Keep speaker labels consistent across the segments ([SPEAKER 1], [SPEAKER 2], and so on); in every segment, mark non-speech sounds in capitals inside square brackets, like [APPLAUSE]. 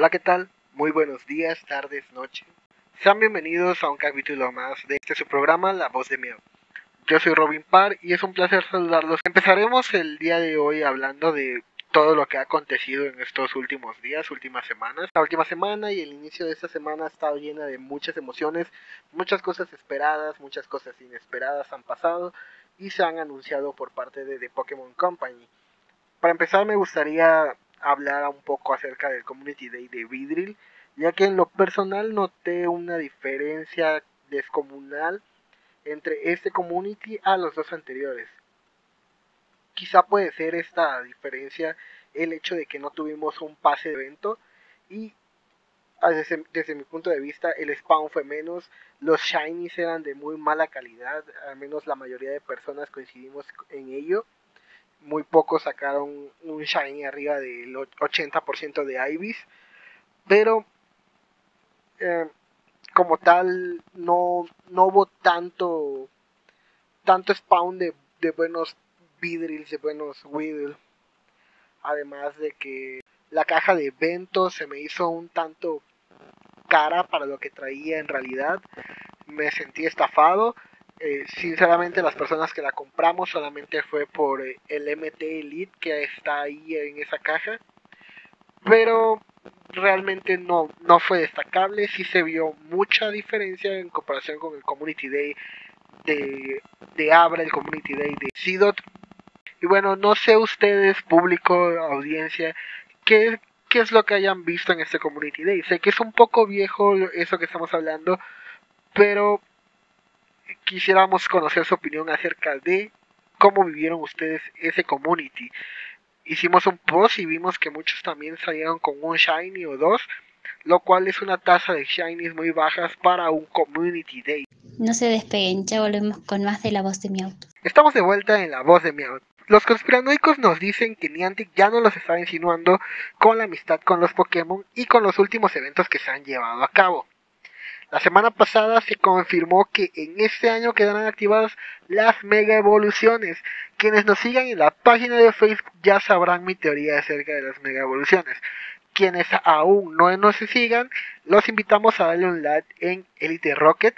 [SPEAKER 1] Hola, ¿qué tal? Muy buenos días, tardes, noches. Sean bienvenidos a un capítulo más de este su programa, La Voz de Miedo. Yo soy Robin Parr y es un placer saludarlos. Empezaremos el día de hoy hablando de todo lo que ha acontecido en estos últimos días, últimas semanas. La última semana y el inicio de esta semana ha estado llena de muchas emociones, muchas cosas esperadas, muchas cosas inesperadas han pasado y se han anunciado por parte de The Pokémon Company. Para empezar me gustaría hablar un poco acerca del Community Day de Vidril, ya que en lo personal noté una diferencia descomunal entre este community a los dos anteriores. Quizá puede ser esta diferencia el hecho de que no tuvimos un pase de evento y ah, desde, desde, mi punto de vista el spawn fue menos, los shinies eran de muy mala calidad, al menos la mayoría de personas coincidimos en ello muy pocos sacaron un shiny arriba del 80% de Ibis, pero eh, como tal no, no hubo tanto tanto spawn de, de buenos Vidrils, de buenos Weedle. Además de que la caja de eventos se me hizo un tanto cara para lo que traía en realidad. Me sentí estafado eh, sinceramente las personas que la compramos solamente fue por eh, el MT Elite que está ahí en esa caja. Pero realmente no, no fue destacable, sí se vio mucha diferencia en comparación con el Community Day de, de Abra, el Community Day de Sidot. Y bueno, no sé ustedes, público, audiencia, qué, qué es lo que hayan visto en este Community Day. Sé que es un poco viejo eso que estamos hablando, pero quisiéramos conocer su opinión acerca de cómo vivieron ustedes ese community. Hicimos un post y vimos que muchos también salieron con un shiny o dos, lo cual es una tasa de shinies muy bajas para un community day.
[SPEAKER 2] No se despeguen, ya volvemos con más de la voz de Meowth.
[SPEAKER 1] Estamos de vuelta en la voz de Meowth. Los conspiranoicos nos dicen que Niantic ya no los está insinuando con la amistad con los Pokémon y con los últimos eventos que se han llevado a cabo. La semana pasada se confirmó que en este año quedarán activadas las mega evoluciones. Quienes nos sigan en la página de Facebook ya sabrán mi teoría acerca de las mega evoluciones. Quienes aún no nos sigan, los invitamos a darle un like en Elite Rocket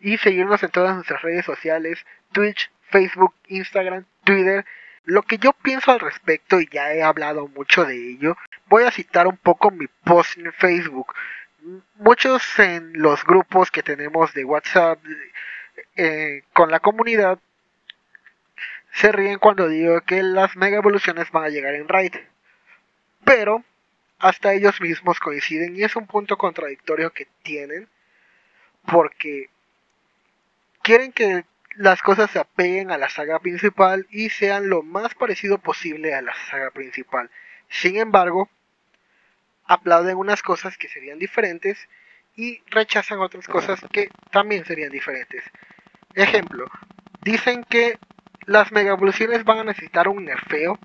[SPEAKER 1] y seguirnos en todas nuestras redes sociales, Twitch, Facebook, Instagram, Twitter. Lo que yo pienso al respecto, y ya he hablado mucho de ello, voy a citar un poco mi post en Facebook muchos en los grupos que tenemos de WhatsApp eh, con la comunidad se ríen cuando digo que las mega evoluciones van a llegar en raid. Pero hasta ellos mismos coinciden y es un punto contradictorio que tienen porque quieren que las cosas se apeguen a la saga principal y sean lo más parecido posible a la saga principal. Sin embargo, aplauden unas cosas que serían diferentes y rechazan otras cosas que también serían diferentes. Ejemplo, dicen que las mega evoluciones van a necesitar un nerfeo,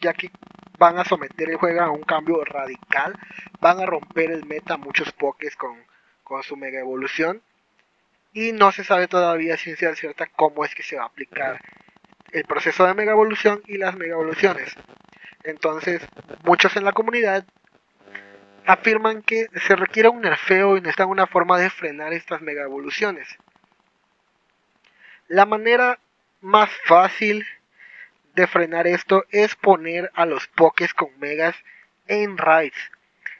[SPEAKER 1] ya que van a someter el juego a un cambio radical, van a romper el meta muchos pokés con, con su mega evolución y no se sabe todavía ciencia cierta cómo es que se va a aplicar el proceso de mega evolución y las mega evoluciones. Entonces, muchos en la comunidad afirman que se requiere un nerfeo y necesitan una forma de frenar estas mega evoluciones. La manera más fácil de frenar esto es poner a los pokés con megas en raids.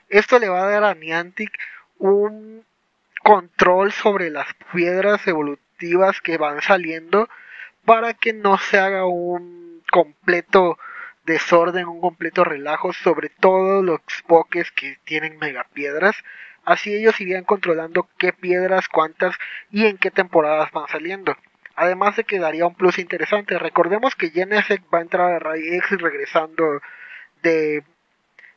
[SPEAKER 1] Esto le va a dar a Niantic un control sobre las piedras evolutivas que van saliendo para que no se haga un completo desorden, un completo relajo sobre todos los pokés que tienen megapiedras. Así ellos irían controlando qué piedras, cuántas y en qué temporadas van saliendo. Además de que daría un plus interesante. Recordemos que Genesec va a entrar a Ray X regresando de,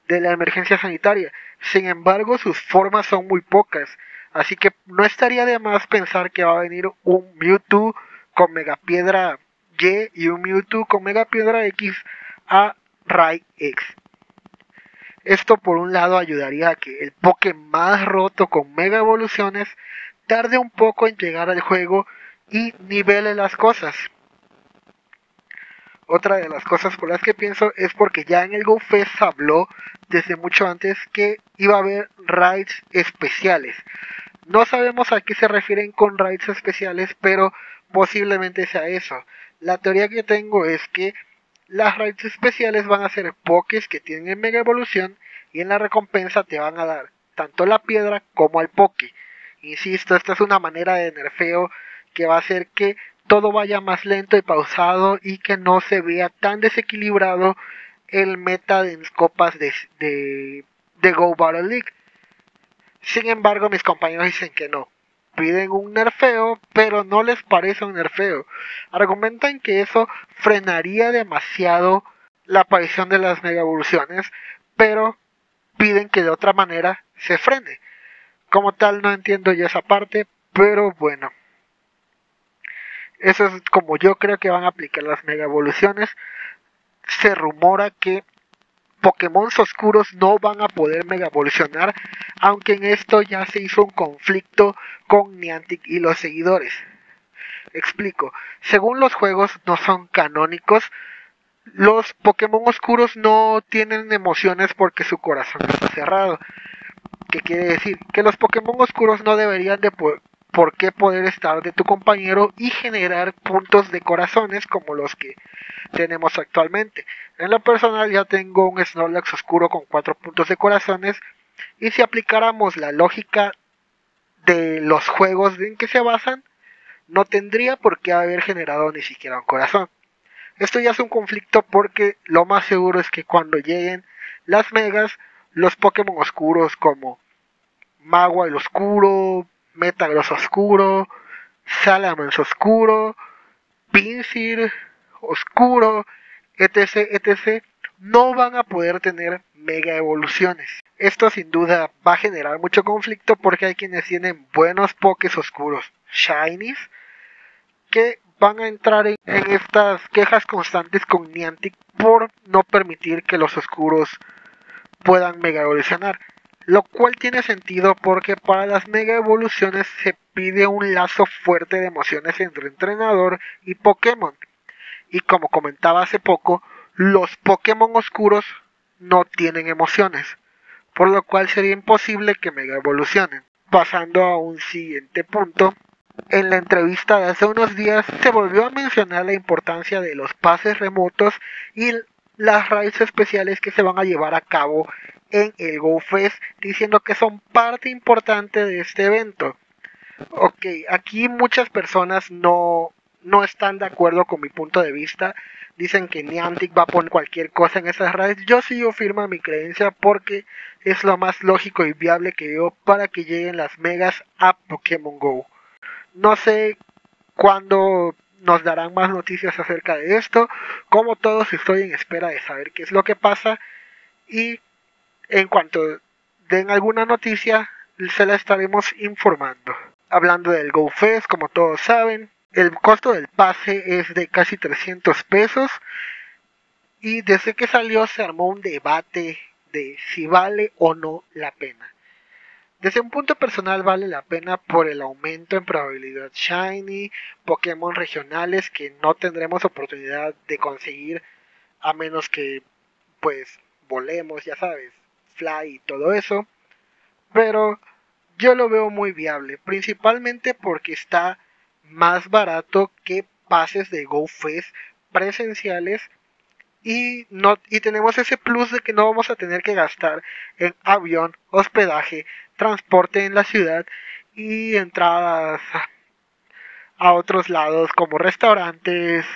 [SPEAKER 1] de la emergencia sanitaria. Sin embargo, sus formas son muy pocas. Así que no estaría de más pensar que va a venir un Mewtwo con megapiedra Y y un Mewtwo con megapiedra X a Ray X. Esto por un lado ayudaría a que el Poké más roto con mega evoluciones tarde un poco en llegar al juego y nivele las cosas. Otra de las cosas por las que pienso es porque ya en el GoFest habló desde mucho antes que iba a haber raids especiales. No sabemos a qué se refieren con raids especiales, pero posiblemente sea eso. La teoría que tengo es que las raids especiales van a ser pokés que tienen mega evolución y en la recompensa te van a dar tanto la piedra como al poke. Insisto, esta es una manera de nerfeo que va a hacer que todo vaya más lento y pausado y que no se vea tan desequilibrado el meta de copas de, de, de Go Battle League. Sin embargo, mis compañeros dicen que no. Piden un nerfeo, pero no les parece un nerfeo. Argumentan que eso frenaría demasiado la aparición de las mega evoluciones, pero piden que de otra manera se frene. Como tal, no entiendo yo esa parte, pero bueno. Eso es como yo creo que van a aplicar las mega evoluciones. Se rumora que Pokémon oscuros no van a poder mega evolucionar, aunque en esto ya se hizo un conflicto con Niantic y los seguidores. Explico, según los juegos no son canónicos, los Pokémon oscuros no tienen emociones porque su corazón está cerrado. ¿Qué quiere decir? Que los Pokémon oscuros no deberían de por qué poder estar de tu compañero y generar puntos de corazones como los que tenemos actualmente. En lo personal ya tengo un Snorlax oscuro con 4 puntos de corazones y si aplicáramos la lógica de los juegos en que se basan, no tendría por qué haber generado ni siquiera un corazón. Esto ya es un conflicto porque lo más seguro es que cuando lleguen las megas, los Pokémon oscuros como Magua el Oscuro, Metagross oscuro, Salamence oscuro, Pinsir oscuro, etc, etc, no van a poder tener mega evoluciones. Esto sin duda va a generar mucho conflicto porque hay quienes tienen buenos pokés oscuros, shinies, que van a entrar en, en, estas quejas constantes con Niantic por no permitir que los oscuros puedan mega evolucionar lo cual tiene sentido porque para las mega evoluciones se pide un lazo fuerte de emociones entre entrenador y Pokémon. Y como comentaba hace poco, los Pokémon oscuros no tienen emociones, por lo cual sería imposible que mega evolucionen. Pasando a un siguiente punto, en la entrevista de hace unos días se volvió a mencionar la importancia de los pases remotos y las raids especiales que se van a llevar a cabo en el GoFest diciendo que son parte importante de este evento. Ok, aquí muchas personas no, no están de acuerdo con mi punto de vista. Dicen que Niantic va a poner cualquier cosa en esas redes. Yo sigo firme a mi creencia porque es lo más lógico y viable que veo para que lleguen las megas a Pokémon Go. No sé cuándo nos darán más noticias acerca de esto. Como todos estoy en espera de saber qué es lo que pasa. Y en cuanto den alguna noticia, se la estaremos informando. Hablando del GoFest, como todos saben, el costo del pase es de casi 300 pesos. Y desde que salió se armó un debate de si vale o no la pena. Desde un punto personal vale la pena por el aumento en probabilidad shiny, Pokémon regionales que no tendremos oportunidad de conseguir a menos que pues volemos, ya sabes, Fly y todo eso. Pero yo lo veo muy viable, principalmente porque está más barato que pases de GoFest presenciales y, no, y tenemos ese plus de que no vamos a tener que gastar en avión, hospedaje, transporte en la ciudad y entradas a otros lados como restaurantes,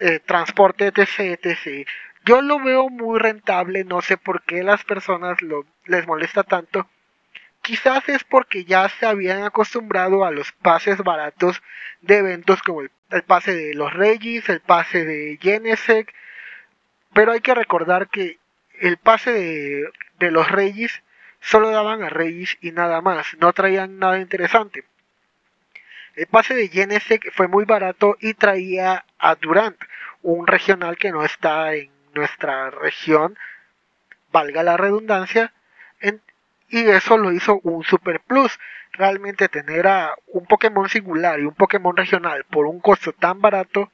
[SPEAKER 1] eh, transporte, etc, etc. Yo lo veo muy rentable, no sé por qué las personas lo, les molesta tanto. Quizás es porque ya se habían acostumbrado a los pases baratos de eventos como el, pase de los Reyes, el pase de Genesec, pero hay que recordar que el pase de, los Reyes solo daban a Reyes y nada más, no traían nada interesante. El pase de Genesec fue muy barato y traía a Durant, un regional que no está en nuestra región, valga la redundancia, y eso lo hizo un super plus. Realmente tener a un Pokémon singular y un Pokémon regional por un costo tan barato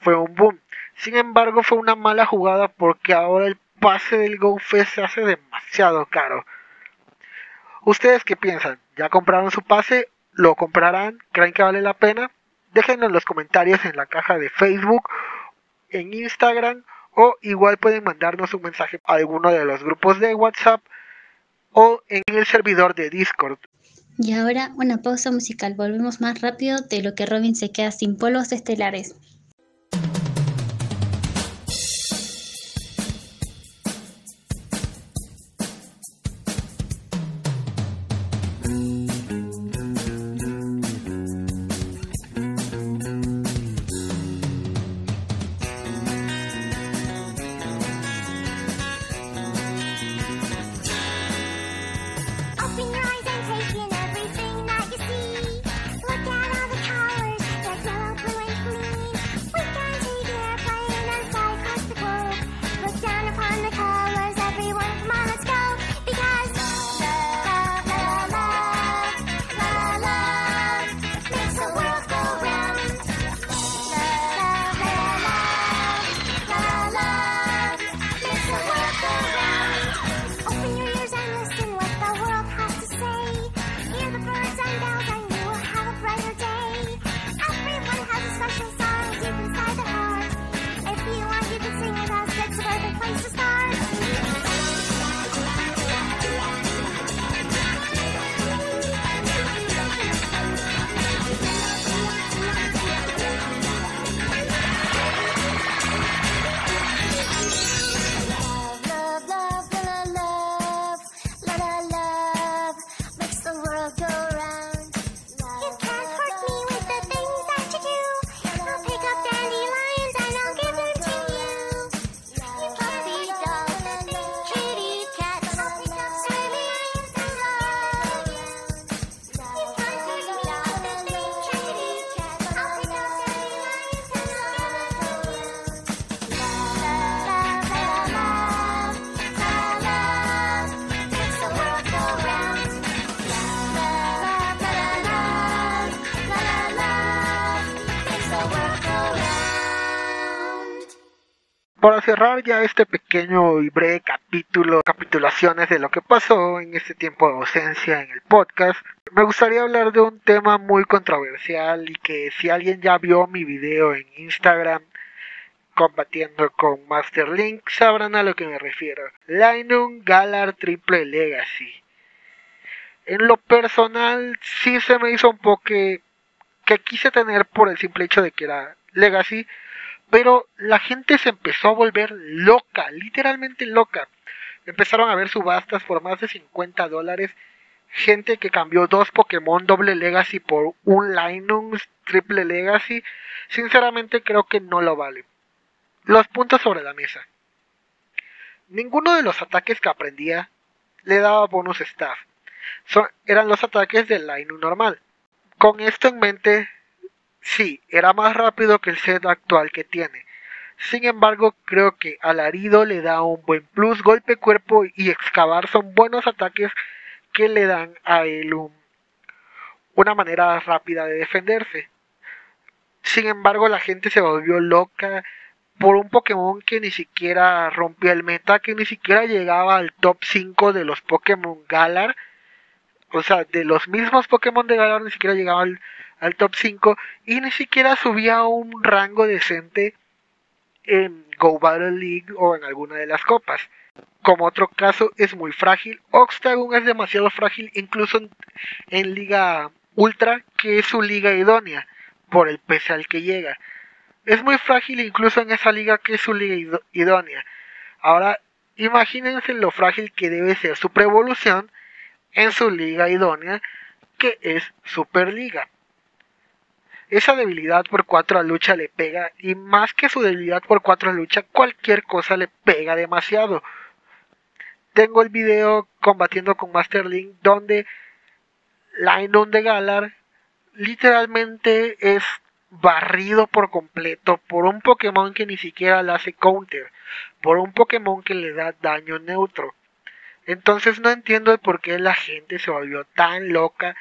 [SPEAKER 1] fue un boom. Sin embargo, fue una mala jugada porque ahora el pase del GoFest se hace demasiado caro. ¿Ustedes qué piensan? ¿Ya compraron su pase? ¿Lo comprarán? ¿Creen que vale la pena? Déjenlo en los comentarios en la caja de Facebook, en Instagram o igual pueden mandarnos un mensaje a alguno de los grupos de WhatsApp o en el servidor de Discord.
[SPEAKER 2] Y ahora una pausa musical. Volvemos más rápido de lo que Robin se queda sin polos estelares.
[SPEAKER 1] Para cerrar ya este pequeño y breve capítulo, capitulaciones de lo que pasó en este tiempo de ausencia en el podcast, me gustaría hablar de un tema muy controversial y que si alguien ya vio mi video en Instagram combatiendo con Master Link sabrán a lo que me refiero. Linum Galar Triple Legacy. En lo personal sí se me hizo un poco que, que quise tener por el simple hecho de que era Legacy pero la gente se empezó a volver loca, literalmente loca. Empezaron a ver subastas por más de 50 dólares. Gente que cambió dos Pokémon doble Legacy por un Linux triple Legacy. Sinceramente creo que no lo vale. Los puntos sobre la mesa. Ninguno de los ataques que aprendía le daba bonus staff. eran los ataques del Linux normal. Con esto en mente, Sí, era más rápido que el set actual que tiene. Sin embargo, creo que Alarido le da un buen plus, golpe cuerpo y excavar son buenos ataques que le dan a él una manera rápida de defenderse. Sin embargo, la gente se volvió loca por un Pokémon que ni siquiera rompió el meta, que ni siquiera llegaba al top 5 de los Pokémon Galar. O sea, de los mismos Pokémon de Galar ni siquiera llegaba al al top 5 y ni siquiera subía a un rango decente en Go Battle League o en alguna de las copas. Como otro caso es muy frágil, Oxtagon es demasiado frágil incluso en, Liga Ultra, que es su liga idónea, por el peso al que llega. Es muy frágil incluso en esa liga que es su liga idónea. Ahora, imagínense lo frágil que debe ser su preevolución en su liga idónea, que es Superliga. Esa debilidad por 4 a lucha le pega y más que su debilidad por 4 a lucha, cualquier cosa le pega demasiado. Tengo el video combatiendo con Master Link donde Linon de Galar literalmente es barrido por completo por un Pokémon que ni siquiera le hace counter, por un Pokémon que le da daño neutro. Entonces no entiendo el por qué la gente se volvió tan loca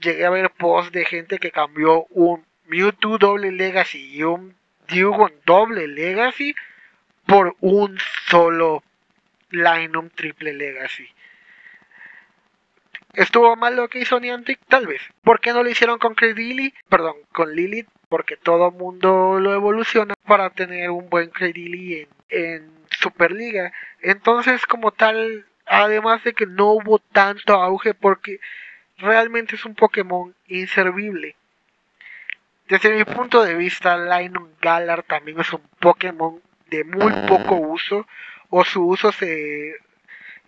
[SPEAKER 1] llegué a ver posts de gente que cambió un Mewtwo doble Legacy y un Diugon doble Legacy por un solo Linum triple Legacy. ¿Estuvo mal lo que hizo Niantic? Tal vez. ¿Por qué no lo hicieron con Credili? Perdón, con Lilith. Porque todo mundo lo evoluciona para tener un buen Credili en, en Superliga. Entonces, como tal, además de que no hubo tanto auge porque realmente es un Pokémon inservible. Desde mi punto de vista, Lionel Galar también es un Pokémon de muy poco uso o su uso se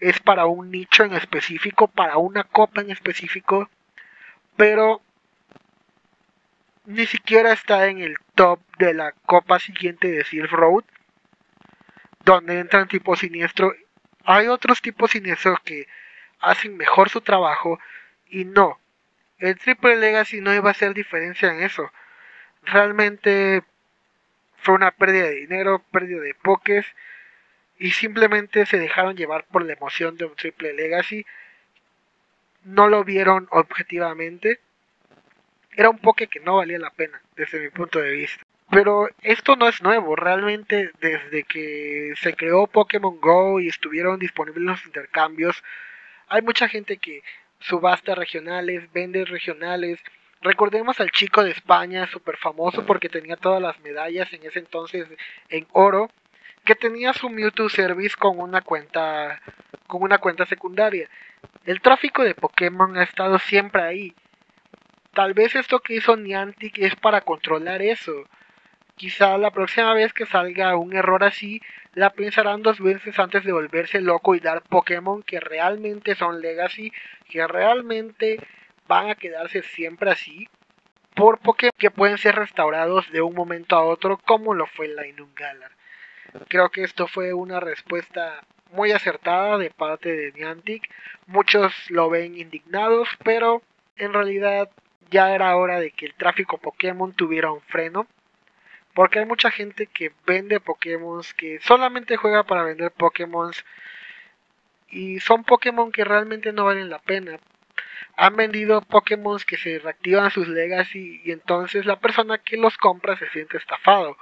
[SPEAKER 1] es para un nicho en específico, para una copa en específico, pero ni siquiera está en el top de la copa siguiente de Silk Road, donde entran tipos siniestro. Hay otros tipos siniestros que hacen mejor su trabajo y no. El Triple Legacy no iba a hacer diferencia en eso realmente fue una pérdida de dinero, pérdida de pokés y simplemente se dejaron llevar por la emoción de un triple legacy. No lo vieron objetivamente. Era un poke que no valía la pena desde mi punto de vista. Pero esto no es nuevo, realmente desde que se creó Pokémon Go y estuvieron disponibles los intercambios, hay mucha gente que subasta regionales, vende regionales, Recordemos al chico de España, súper famoso porque tenía todas las medallas en ese entonces en oro, que tenía su Mewtwo Service con una cuenta, con una cuenta secundaria. El tráfico de Pokémon ha estado siempre ahí. Tal vez esto que hizo Niantic es para controlar eso. Quizá la próxima vez que salga un error así, la pensarán dos veces antes de volverse loco y dar Pokémon que realmente son Legacy, que realmente van a quedarse siempre así por Pokémon que pueden ser restaurados de un momento a otro como lo fue la Galar. Creo que esto fue una respuesta muy acertada de parte de Niantic. Muchos lo ven indignados, pero en realidad ya era hora de que el tráfico Pokémon tuviera un freno. Porque hay mucha gente que vende Pokémon, que solamente juega para vender Pokémon. Y son Pokémon que realmente no valen la pena han vendido Pokémon que se reactivan sus Legacy y entonces la persona que los compra se siente estafado.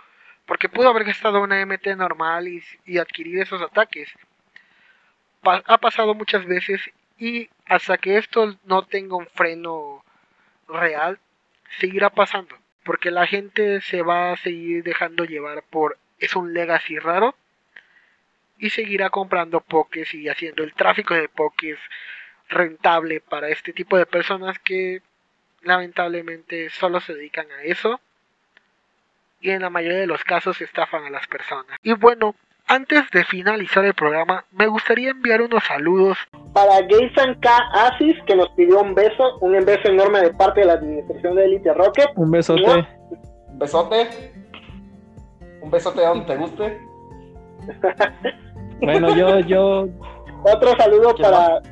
[SPEAKER 1] Porque pudo haber gastado una MT normal y, adquirir esos ataques. ha pasado muchas veces y hasta que esto no tenga un freno real, seguirá pasando. Porque la gente se va a seguir dejando llevar por es un Legacy raro y seguirá comprando Pokés y haciendo el tráfico de Pokés rentable para este tipo de personas que lamentablemente solo se dedican a eso y en la mayoría de los casos estafan a las personas. Y bueno, antes de finalizar el programa, me gustaría enviar unos saludos
[SPEAKER 3] para Gaysan K. Asis, que nos pidió un beso, un beso enorme de parte de la administración de Elite Rocket.
[SPEAKER 4] Un besote.
[SPEAKER 5] Un besote. Un besote a donde te guste. [LAUGHS]
[SPEAKER 4] bueno, yo, yo.
[SPEAKER 3] Otro saludo para.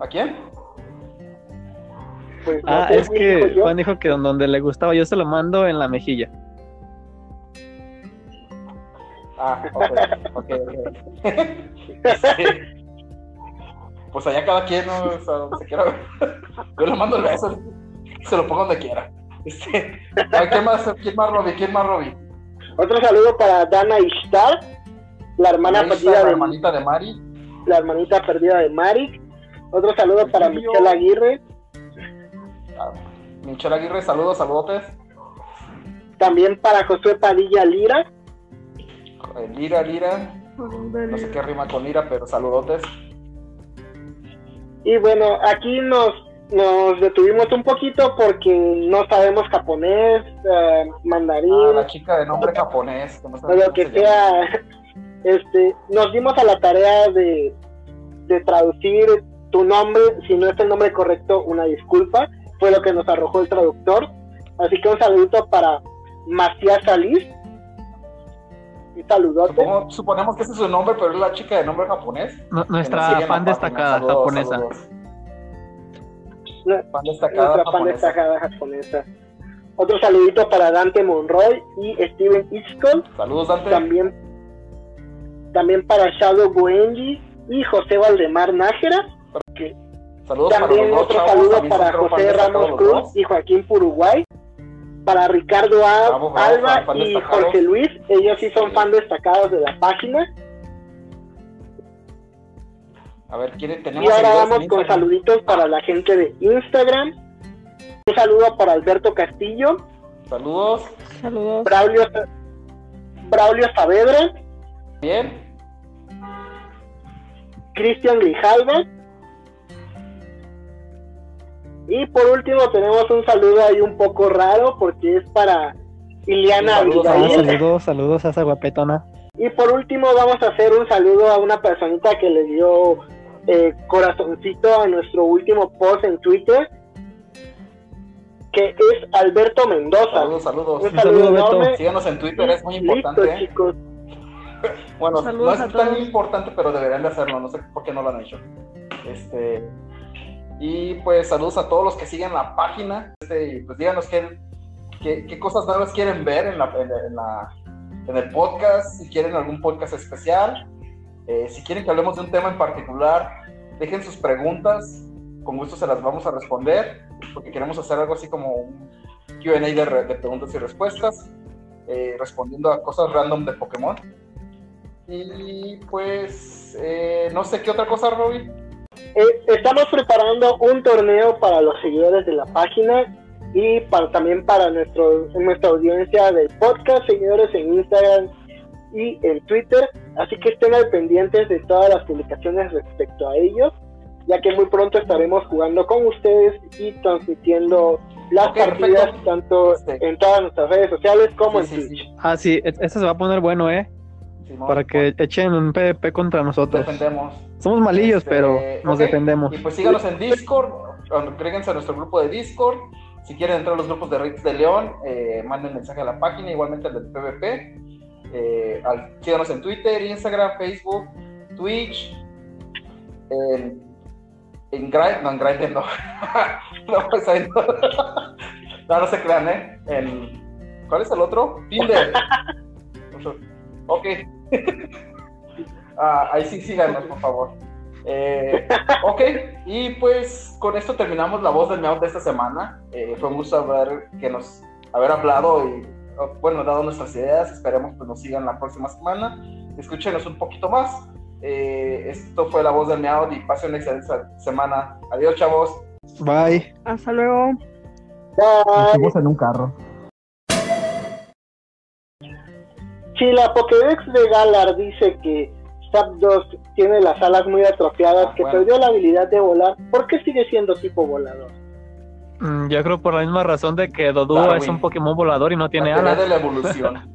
[SPEAKER 5] ¿A quién?
[SPEAKER 4] Pues, ah, es que Juan dijo que donde le gustaba yo se lo mando en la mejilla.
[SPEAKER 5] Ah, ok, pues allá cada quien, ¿no? o sea, donde se quiera Yo le mando el beso, se lo pongo donde quiera. Este, ¿quién más, quién más, Robbie? ¿Quién más, Robbie?
[SPEAKER 3] Otro saludo para Dana Ishtar, la hermana perdida
[SPEAKER 5] la
[SPEAKER 3] de...
[SPEAKER 5] hermanita de Mari.
[SPEAKER 3] La hermanita perdida de Mari. Otro saludo para Michelle Aguirre.
[SPEAKER 5] Ah, Michelle Aguirre, saludos, saludotes.
[SPEAKER 3] También para Josué Padilla Lira.
[SPEAKER 5] Eh, Lira, Lira. No sé qué rima con Lira, pero saludotes.
[SPEAKER 3] Y bueno, aquí nos, nos detuvimos un poquito porque no sabemos japonés, eh, mandarín. Ah,
[SPEAKER 5] la chica de nombre japonés.
[SPEAKER 3] lo que sea. [LAUGHS] Este, nos dimos a la tarea de, de traducir tu nombre, si no es el nombre correcto, una disculpa, fue lo que nos arrojó el traductor. Así que un saludito para Macías Salís. Un saludote.
[SPEAKER 5] suponemos que ese es su nombre, pero es la chica de nombre japonés.
[SPEAKER 4] nuestra fan destacada japonesa.
[SPEAKER 3] Destacada japonesa. Otro saludito para Dante Monroy y Steven Hitchcock.
[SPEAKER 5] Saludos, Dante.
[SPEAKER 3] También, también para Shadow Buenji y José Valdemar Nájera.
[SPEAKER 5] Saludos
[SPEAKER 3] También
[SPEAKER 5] para
[SPEAKER 3] otro saludo para José Ramos Cruz y Joaquín Puruguay. para Ricardo Alba y Jorge Luis, ellos sí son fan destacados de la página.
[SPEAKER 5] A ver, ¿quiere, tenemos
[SPEAKER 3] y ahora vamos con saluditos para la gente de Instagram. Un saludo para Alberto Castillo.
[SPEAKER 5] Saludos.
[SPEAKER 2] Saludos.
[SPEAKER 3] Braulio, Braulio Saavedra.
[SPEAKER 5] Bien.
[SPEAKER 3] Cristian Grijalva. Y por último tenemos un saludo ahí un poco raro porque es para Iliana
[SPEAKER 4] saludos, saludos, saludos a esa guapetona.
[SPEAKER 3] Y por último vamos a hacer un saludo a una personita que le dio eh, corazoncito a nuestro último post en Twitter, que es Alberto Mendoza.
[SPEAKER 5] Saludos, saludos.
[SPEAKER 3] Un saludo, enorme.
[SPEAKER 5] Síganos en Twitter, es muy importante.
[SPEAKER 3] Listo, ¿eh? chicos. [LAUGHS]
[SPEAKER 5] Bueno, no es tan importante, pero deberían de hacerlo, no sé por qué no lo han hecho. Este, y pues saludos a todos los que siguen la página. Este, y pues díganos qué, qué, cosas nuevas quieren ver en, la, en, la, en, el podcast, si quieren algún podcast especial, eh, si quieren que hablemos de un tema en particular, dejen sus preguntas, con gusto se las vamos a responder, porque queremos hacer algo así como un QA de, de, preguntas y respuestas, eh, respondiendo a cosas random de Pokémon. Y pues, eh, no sé qué otra cosa, Robin.
[SPEAKER 3] Eh, estamos preparando un torneo para los seguidores de la página y para, también para nuestro, nuestra audiencia del podcast, seguidores en Instagram y en Twitter. Así que estén al pendientes de todas las publicaciones respecto a ellos, ya que muy pronto estaremos jugando con ustedes y transmitiendo las partidas tanto este. en todas nuestras redes sociales como en Twitch.
[SPEAKER 4] Ah, sí, este se va a poner bueno, ¿eh? para que echen un PvP contra nosotros.
[SPEAKER 5] Defendemos.
[SPEAKER 4] Somos malillos, este, pero nos defendemos.
[SPEAKER 5] Y pues síganos en Discord, agréguense a nuestro grupo de Discord. Si quieren entrar a los grupos de Ritz de León, eh, manden mensaje a la página, igualmente al del PvP. Eh, síganos en Twitter, Instagram, Facebook, Twitch. En, en Grind, no, en Grindr no. [LAUGHS] no, pues ahí no. [LAUGHS] no. no. se crean, ¿eh? ¿Cuál es el otro? Tinder. [LAUGHS] ok. ah, ahí sí síganos, por favor. Eh, ok, y pues con esto terminamos la voz del meow de esta semana. Eh, fue un gusto haber, que nos, haber hablado y, bueno, dado nuestras ideas. Esperemos que nos sigan la próxima semana. Escúchenos un poquito más. Eh, esto fue la voz del meow y pasen una excelente semana. Adiós, chavos.
[SPEAKER 4] Bye.
[SPEAKER 2] Hasta luego.
[SPEAKER 3] Bye.
[SPEAKER 4] Nos en un carro.
[SPEAKER 3] Si la Pokédex de Galar dice que Zapdos tiene las alas muy atrofiadas, ah, que perdió la habilidad de volar, ¿por qué sigue siendo tipo volador?
[SPEAKER 4] Mm, yo creo por la misma razón de que Doduo es un Pokémon volador y no tiene alas.
[SPEAKER 5] de la evolución. [LAUGHS]